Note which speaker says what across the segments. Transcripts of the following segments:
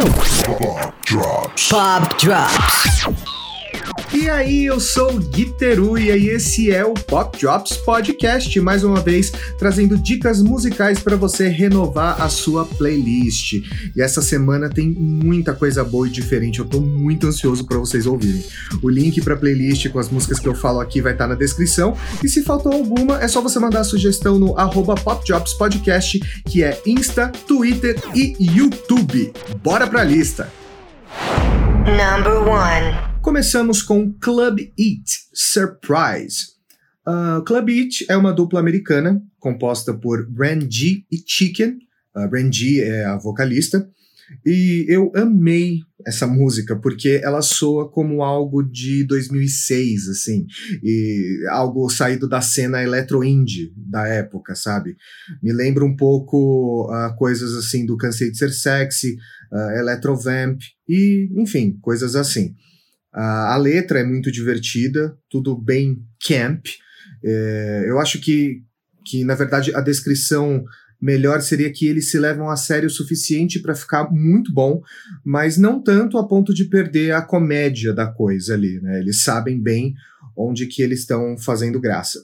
Speaker 1: Pop Drops. Pop Drops. E aí, eu sou o Guiteruia e esse é o Pop Drops Podcast, mais uma vez trazendo dicas musicais para você renovar a sua playlist. E essa semana tem muita coisa boa e diferente, eu tô muito ansioso para vocês ouvirem. O link para playlist com as músicas que eu falo aqui vai estar tá na descrição, e se faltou alguma, é só você mandar a sugestão no arroba Pop Drops Podcast, que é Insta, Twitter e YouTube. Bora pra lista! Number one. Começamos com Club Eat Surprise. Uh, Club Eat é uma dupla americana composta por Randy e Chicken. Uh, Randy é a vocalista. E eu amei essa música porque ela soa como algo de 2006, assim, e algo saído da cena eletro-indie da época, sabe? Me lembra um pouco uh, coisas assim do Cansei de Ser Sexy, uh, Electrovamp e, enfim, coisas assim. A, a letra é muito divertida, tudo bem camp. É, eu acho que, que, na verdade, a descrição melhor seria que eles se levam a sério o suficiente para ficar muito bom, mas não tanto a ponto de perder a comédia da coisa ali, né? Eles sabem bem onde que eles estão fazendo graça.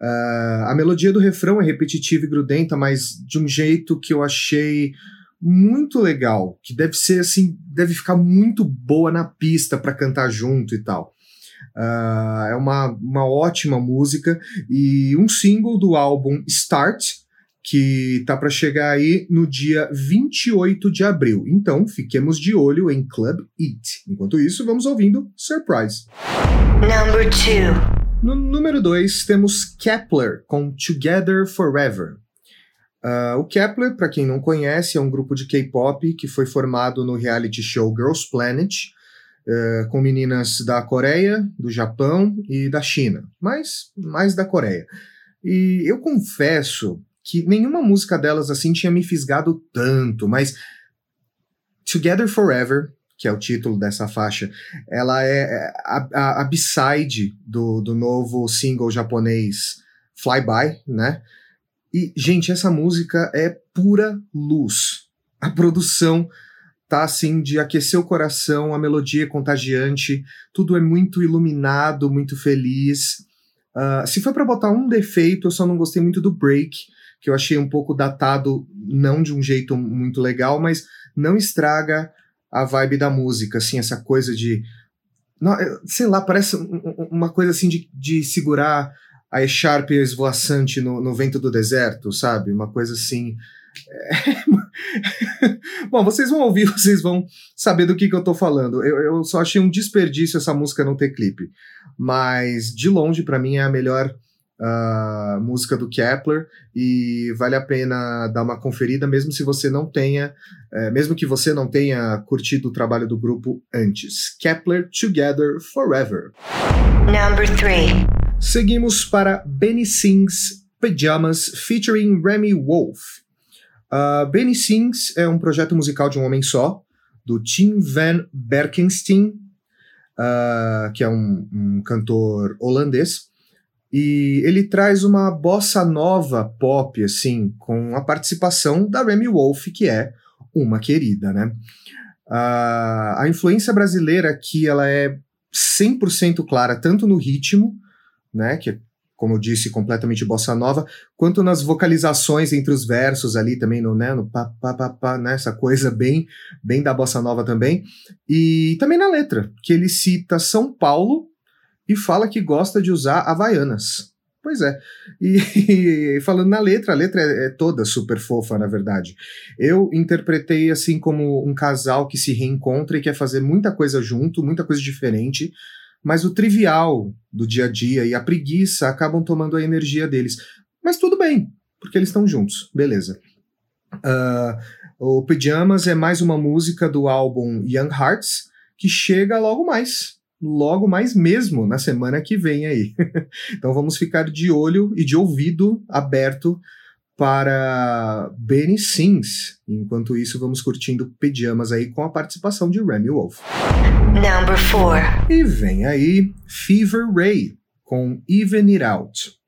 Speaker 1: Uh, a melodia do refrão é repetitiva e grudenta, mas de um jeito que eu achei muito legal, que deve ser assim, deve ficar muito boa na pista para cantar junto e tal. Uh, é uma, uma ótima música e um single do álbum Start, que tá para chegar aí no dia 28 de abril. Então, fiquemos de olho em Club Eat. Enquanto isso, vamos ouvindo Surprise. Number two. No número 2, temos Kepler com Together Forever. Uh, o Kepler, para quem não conhece, é um grupo de K-pop que foi formado no reality show Girls Planet, uh, com meninas da Coreia, do Japão e da China, mas mais da Coreia. E eu confesso que nenhuma música delas assim tinha me fisgado tanto, mas Together Forever, que é o título dessa faixa, ela é, é a, a, a b-side do, do novo single japonês Flyby, né? E, gente, essa música é pura luz. A produção tá assim de aquecer o coração, a melodia é contagiante, tudo é muito iluminado, muito feliz. Uh, se for para botar um defeito, eu só não gostei muito do break, que eu achei um pouco datado, não de um jeito muito legal, mas não estraga a vibe da música, assim, essa coisa de. Não, sei lá, parece uma coisa assim de, de segurar a Echarpe esvoaçante no, no vento do deserto, sabe? Uma coisa assim. É... Bom, vocês vão ouvir, vocês vão saber do que, que eu tô falando. Eu, eu só achei um desperdício essa música não ter clipe. Mas, de longe, para mim, é a melhor uh, música do Kepler e vale a pena dar uma conferida, mesmo se você não tenha, uh, mesmo que você não tenha curtido o trabalho do grupo antes. Kepler Together Forever. Number three. Seguimos para Benny Sings Pajamas featuring Remy Wolf. Uh, Benny Sings é um projeto musical de um homem só, do Tim Van Berkenstein, uh, que é um, um, cantor holandês. E ele traz uma bossa nova pop, assim, com a participação da Remy Wolf, que é uma querida, né? Uh, a influência brasileira aqui, ela é 100% clara, tanto no ritmo, né, que é, como eu disse, completamente bossa nova, quanto nas vocalizações entre os versos ali também, no, né, no pá, pá, pá, pá, né, essa coisa bem, bem da bossa nova também, e também na letra, que ele cita São Paulo e fala que gosta de usar havaianas. Pois é. E, e, falando na letra, a letra é, é, toda super fofa, na verdade. Eu interpretei assim como um casal que se reencontra e quer fazer muita coisa junto, muita coisa diferente, mas o trivial do dia a dia e a preguiça acabam tomando a energia deles. Mas tudo bem, porque eles estão juntos, beleza. Uh, o Pyjamas é mais uma música do álbum Young Hearts, que chega logo mais, logo mais mesmo, na semana que vem aí. então vamos ficar de olho e de ouvido aberto para Benny Sings. Enquanto isso, vamos curtindo Pijamas aí com a participação de Remy Wolf. Number four. E vem aí Fever Ray com Even It Out.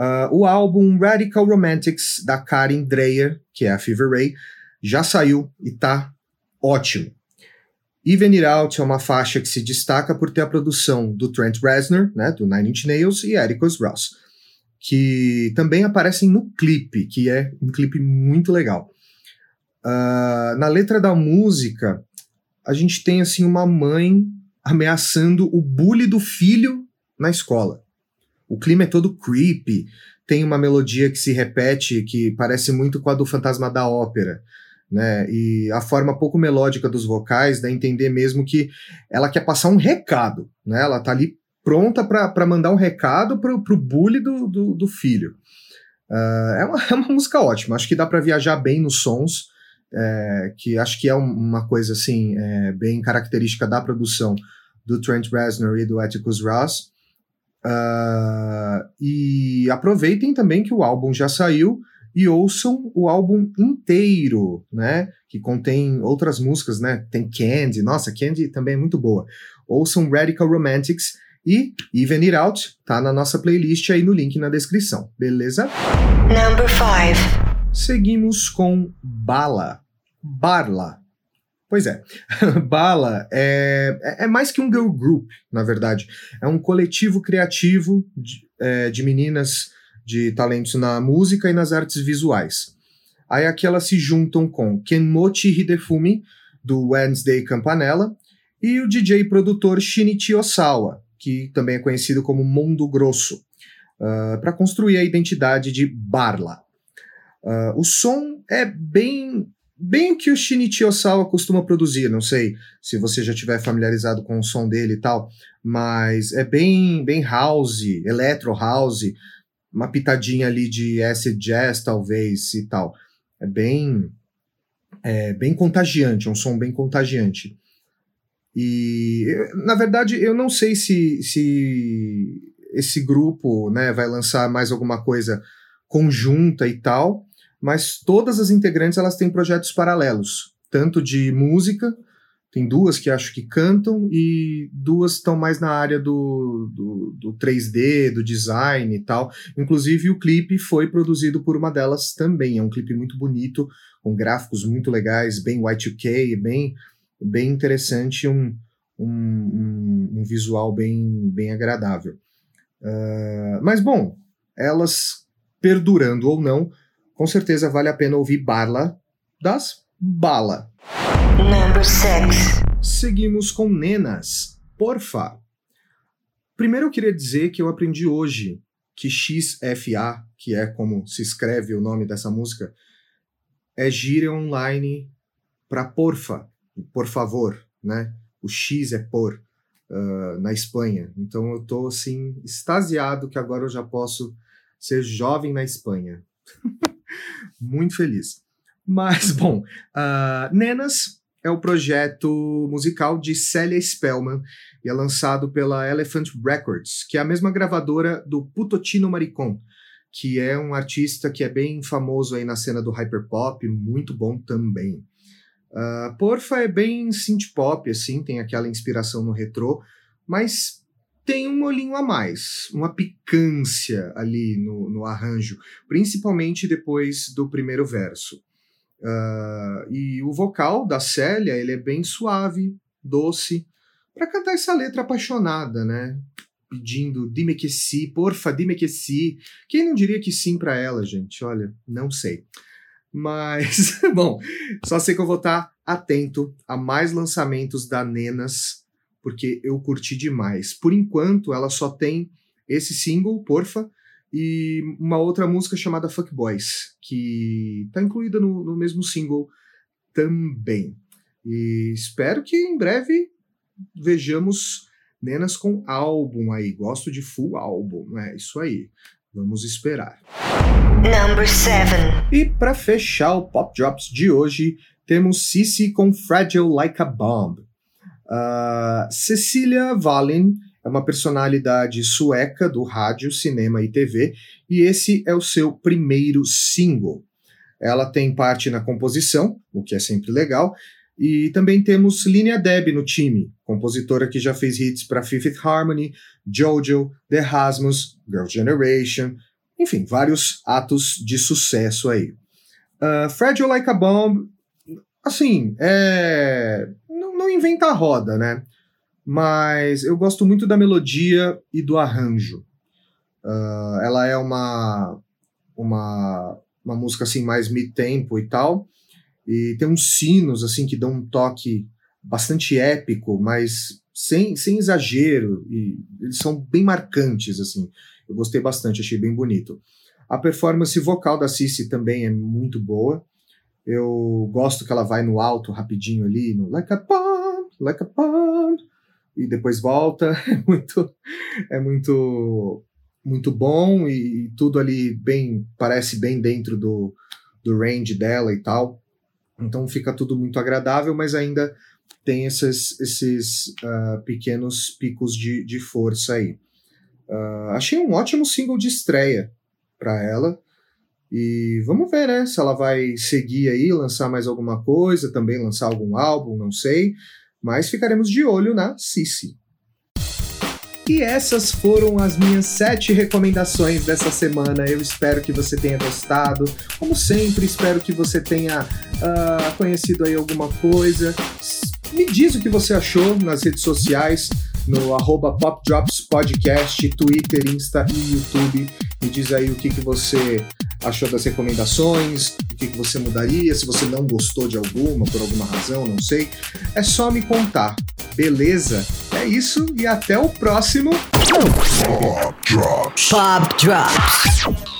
Speaker 1: Uh, o álbum Radical Romantics da Karen Dreyer, que é a Fever Ray, já saiu e tá ótimo. Even It Out é uma faixa que se destaca por ter a produção do Trent Reznor, né, do Nine Inch Nails, e Atticus Ross, que também aparecem no clipe, que é um clipe muito legal. Uh, na letra da música, a gente tem assim uma mãe ameaçando o bully do filho na escola. O clima é todo creepy, tem uma melodia que se repete que parece muito com a do Fantasma da Ópera né? E a forma pouco melódica dos vocais dá a entender mesmo que ela quer passar um recado, né? Ela tá ali pronta para mandar um recado pro, pro bully do, do, do filho. Uh, é, uma, é uma música ótima, acho que dá para viajar bem nos sons, é, que acho que é uma coisa assim, é, bem característica da produção do Trent Reznor e do Atticus Ross. Uh, e aproveitem também que o álbum já saiu e ouçam o álbum inteiro, né? Que contém outras músicas, né? Tem Candy, nossa, Candy também é muito boa. Ouçam Radical Romantics e Even It Out, tá na nossa playlist aí no link na descrição, beleza? Number 5. Seguimos com Bala. Barla. Pois é, Bala é, é, mais que um girl group, na verdade. É um coletivo criativo de, é, de meninas de talentos na música e nas artes visuais. Aí aqui elas se juntam com Kenmochi Hidefumi, do Wednesday Campanella, e o DJ produtor Shinichi Osawa, que também é conhecido como Mundo Grosso, uh, para construir a identidade de Barla. Uh, o som é bem bem o que o Shinichi Osawa costuma produzir, não sei se você já tiver familiarizado com o som dele e tal, mas é bem bem house, electro house, uma pitadinha ali de acid jazz, talvez, e tal. É bem, é bem contagiante, é um som bem contagiante. E, na verdade, eu não sei se, se esse grupo né, vai lançar mais alguma coisa conjunta e tal, mas todas as integrantes elas têm projetos paralelos, tanto de música tem duas que acho que cantam e duas estão mais na área do, do, do, 3D, do design e tal. Inclusive, o clipe foi produzido por uma delas também. É um clipe muito bonito, com gráficos muito legais, bem Y2K, bem, bem interessante, um, um, um visual bem, bem agradável. Uh, mas, bom, elas perdurando ou não, com certeza vale a pena ouvir Barla das Bala. Number six. Seguimos com Nenas. Porfa. Primeiro eu queria dizer que eu aprendi hoje que XFA, que é como se escreve o nome dessa música, é gíria online para porfa, por favor, né? O X é por uh, na Espanha. Então eu tô assim extasiado que agora eu já posso ser jovem na Espanha. Muito feliz. Mas, bom, uh, Nenas é o projeto musical de Célia Spellman e é lançado pela Elephant Records, que é a mesma gravadora do Putotino Maricon, que é um artista que é bem famoso aí na cena do hyperpop, muito bom também. Uh, Porfa é bem synth pop, assim, tem aquela inspiração no retrô, mas tem um molhinho a mais, uma picância ali no, no arranjo, principalmente depois do primeiro verso. Uh, e o vocal da Célia, ele é bem suave, doce, para cantar essa letra apaixonada, né? Pedindo dime que sim, porfa, dime que sim. Quem não diria que sim para ela, gente? Olha, não sei. Mas, bom, só sei que eu vou estar tá atento a mais lançamentos da Nenas, porque eu curti demais. Por enquanto, ela só tem esse single, porfa, e uma outra música chamada Fuck Boys, que está incluída no, no, mesmo single também. E espero que em breve vejamos Nenas com álbum aí. Gosto de full álbum, é isso aí. Vamos esperar. Number seven. E para fechar o Pop Drops de hoje, temos Cici com Fragile Like a Bomb. Uh, Cecília Valen é uma personalidade sueca do rádio, cinema e TV, e esse é o seu primeiro single. Ela tem parte na composição, o que é sempre legal, e também temos Linia Deb no time, compositora que já fez hits para Fifth Harmony, Jojo, The Rasmus, Girl Generation, enfim, vários atos de sucesso aí. Uh, Fragile Like a Bomb assim, é... não, não inventa a roda, né? Mas eu gosto muito da melodia e do arranjo. Uh, ela é uma, uma, uma música assim mais mid-tempo e tal, e tem uns sinos assim que dão um toque bastante épico, mas sem, sem exagero, e eles são bem marcantes assim. Eu gostei bastante, achei bem bonito. A performance vocal da Cici também é muito boa. Eu gosto que ela vai no alto rapidinho ali, no like a bomb, like a bomb, e depois volta. É muito, é muito, muito bom e, tudo ali bem, parece bem dentro do, do range dela e tal. Então fica tudo muito agradável, mas ainda tem esses, esses uh, pequenos picos de, de força aí. Uh, achei um ótimo single de estreia para ela. E vamos ver, né? Se ela vai seguir aí, lançar mais alguma coisa, também lançar algum álbum, não sei. Mas ficaremos de olho na Cici. E essas foram as minhas sete recomendações dessa semana. Eu espero que você tenha gostado. Como sempre, espero que você tenha uh, conhecido aí alguma coisa. Me diz o que você achou nas redes sociais no arroba popdropspodcast, Twitter, Insta e YouTube. Me diz aí o que, que você achou das recomendações, o que, que você mudaria, se você não gostou de alguma, por alguma razão, não sei. É só me contar, beleza? É isso e até o próximo Pop Drops. Pop Drops.